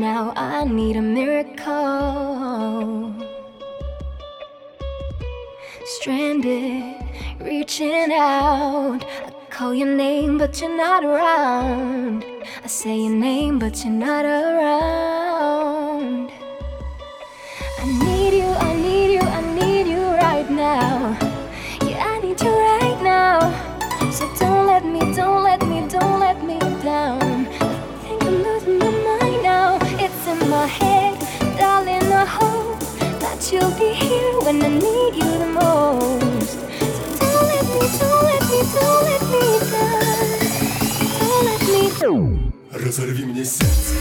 now, I need a miracle. Stranded, reaching out. I call your name, but you're not around. I say your name, but you're not around. when I need you the most. So don't let me, don't let me, don't let me down. Don't let me down. Разорви мне сердце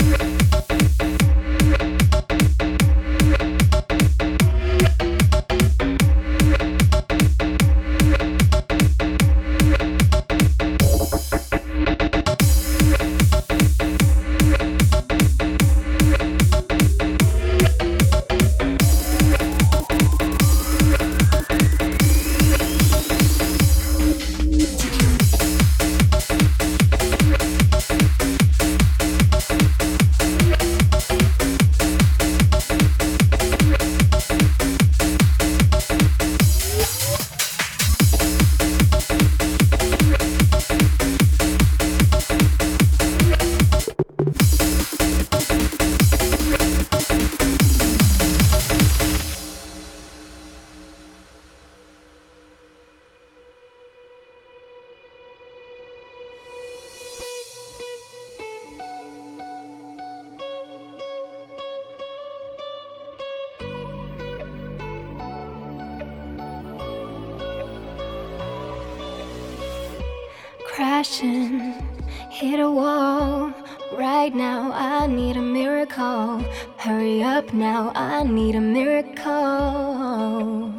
Hurry up now, I need a miracle.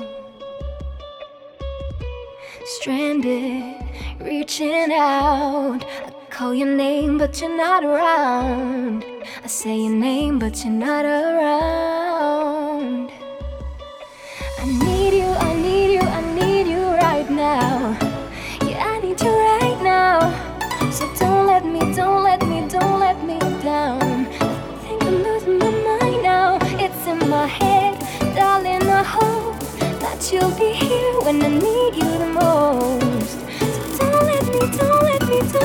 Stranded, reaching out. I call your name, but you're not around. I say your name, but you're not around. I need you, I need you, I need you right now. Yeah, I need you right now. So don't let me, don't let me, don't let me down. I think I'm losing my mind in my head, darling. I hope that you'll be here when I need you the most. So don't let me, don't let me, don't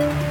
turn.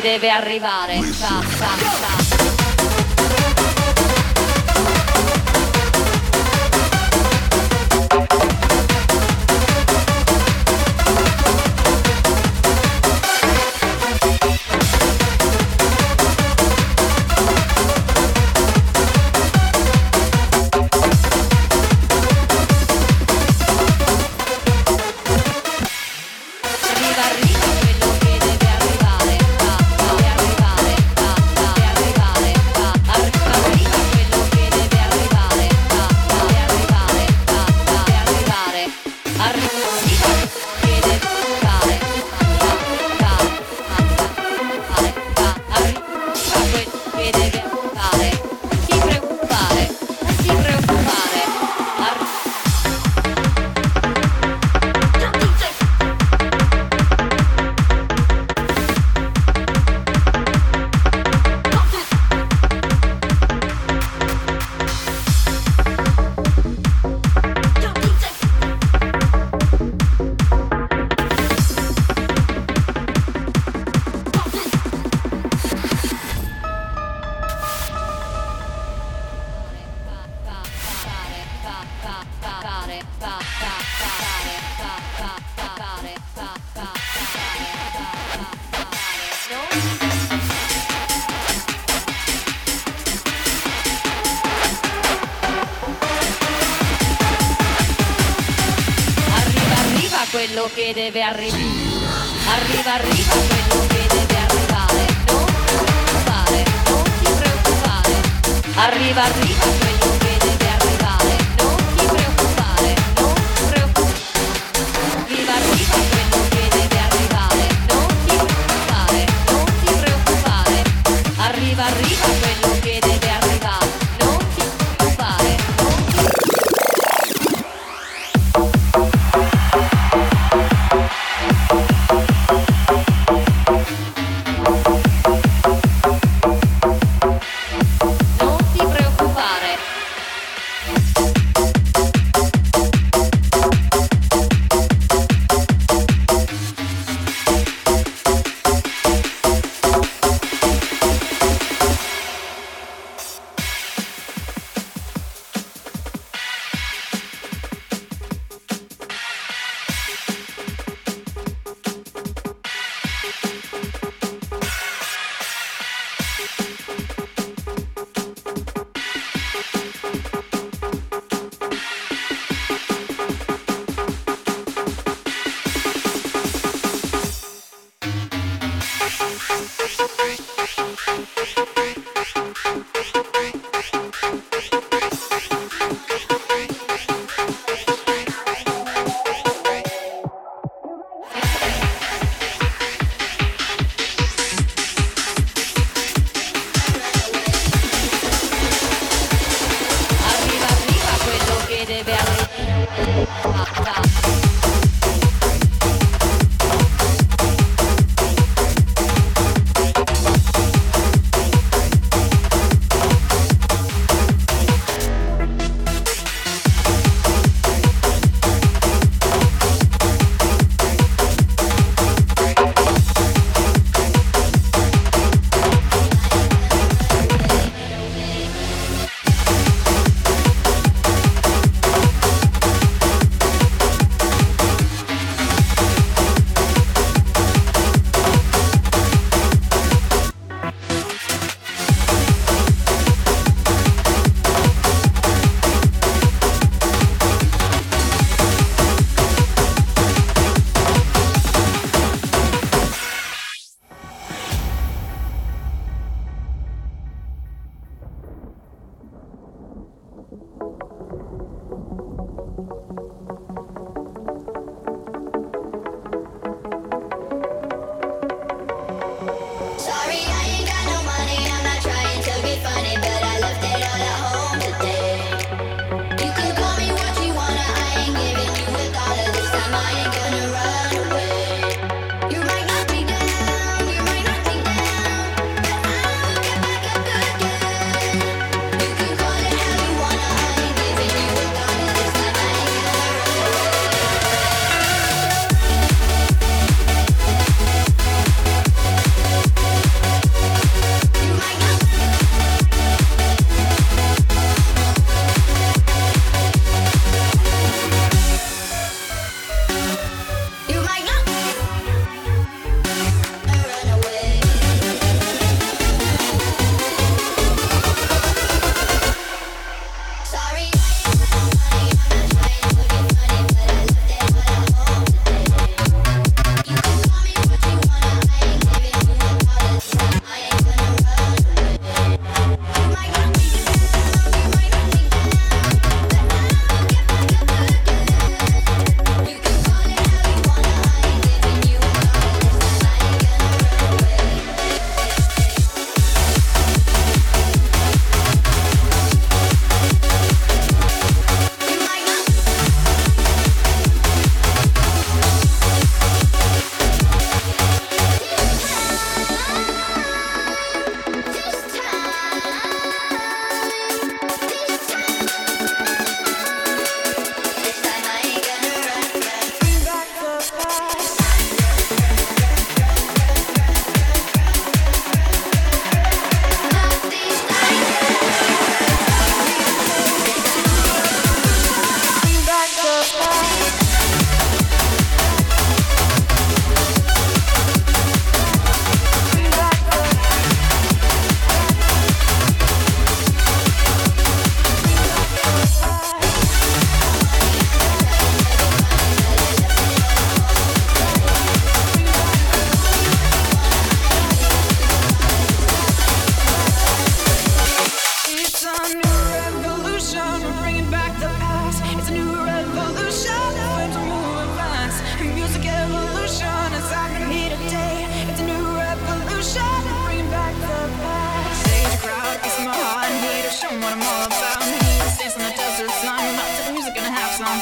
Deve arrivare. Sa.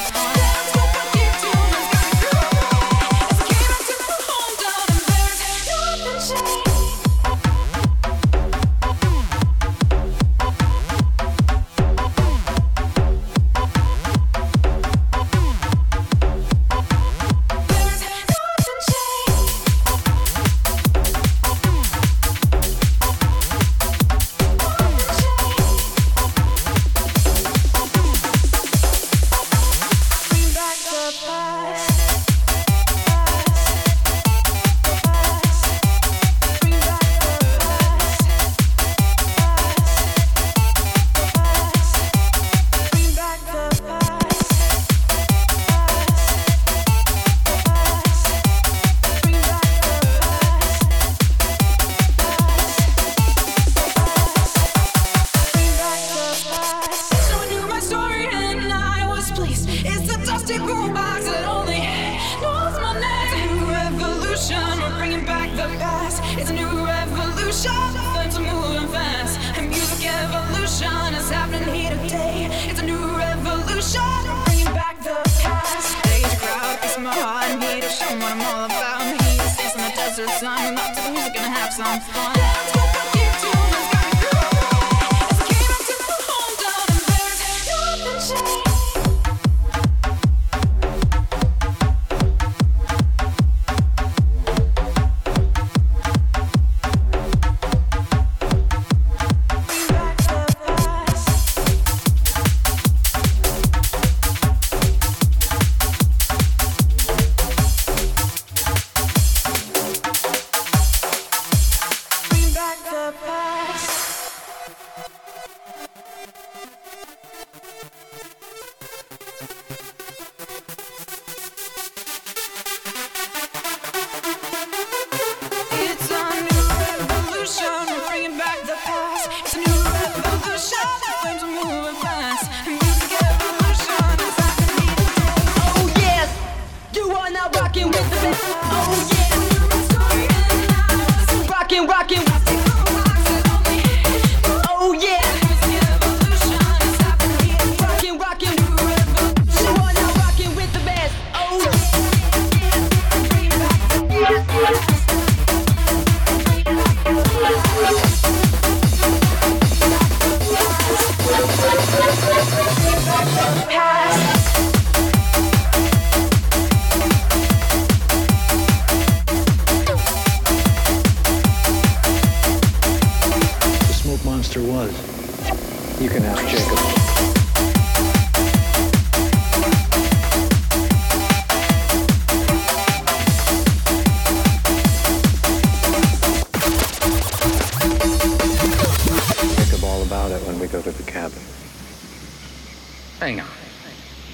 down.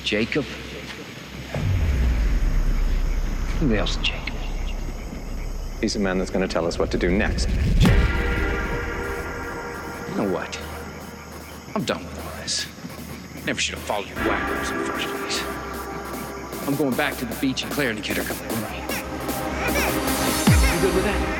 Jacob. Who else, Jacob? He's the man that's going to tell us what to do next. You know what? I'm done with all this. Never should have followed you wackos in the first place. I'm going back to the beach and Claire and the kid are coming with me. You good with that?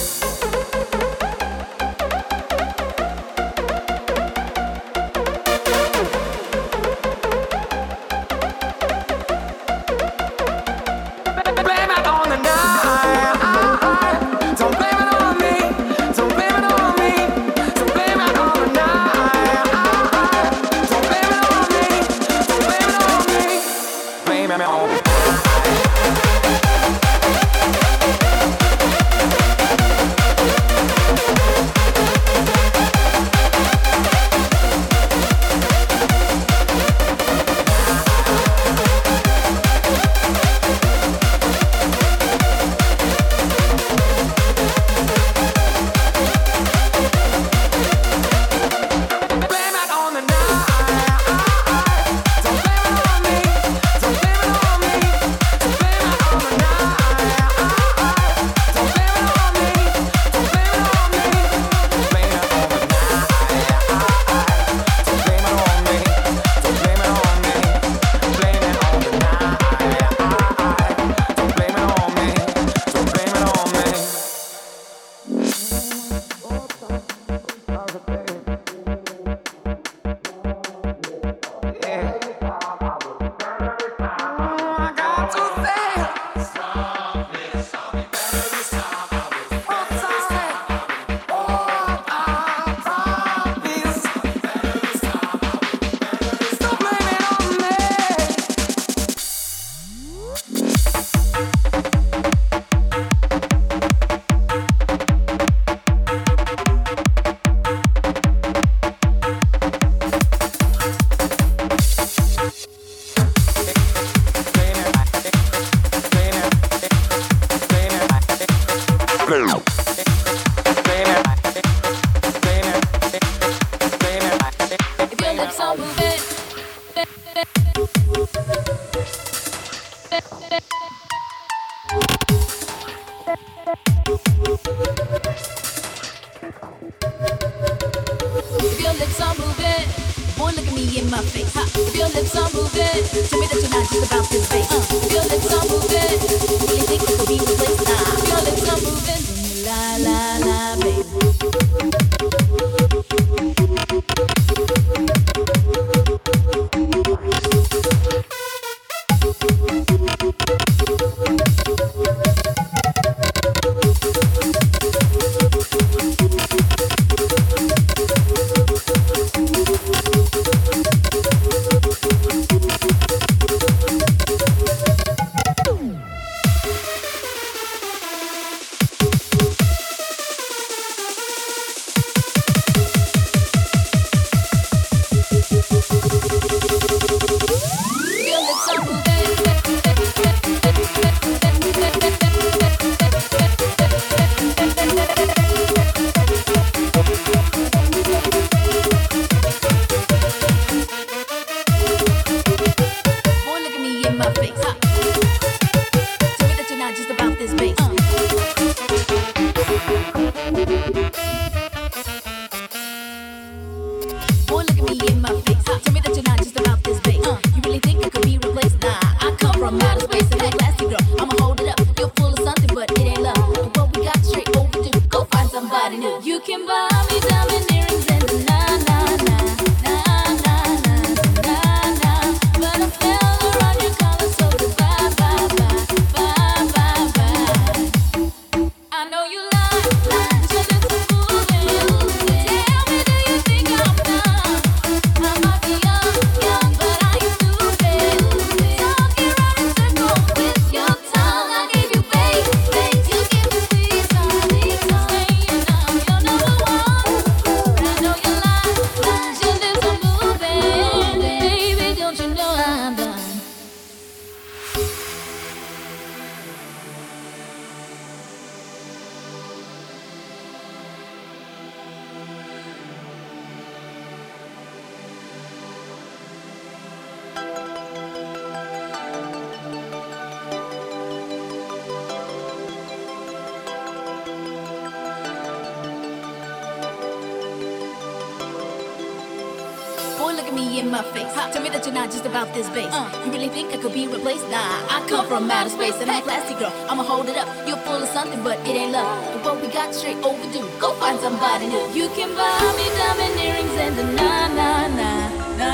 spitting me in my face. Huh. Tell me that you're not just about this base. Uh, you really think I could be replaced? Nah, I come from outer space and I'm plastic girl. I'ma hold it up. You're full of something, but it ain't love. But what we got straight overdue. Go find somebody new. You can buy me diamond earrings and the na na na na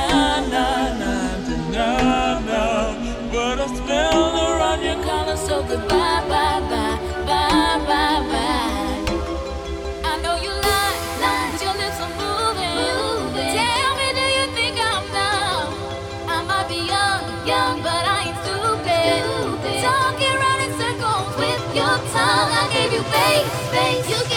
na na na na. But I'm around your collar, so goodbye, bye, bye, bye, bye, bye. I gave you, babe, babe, you gave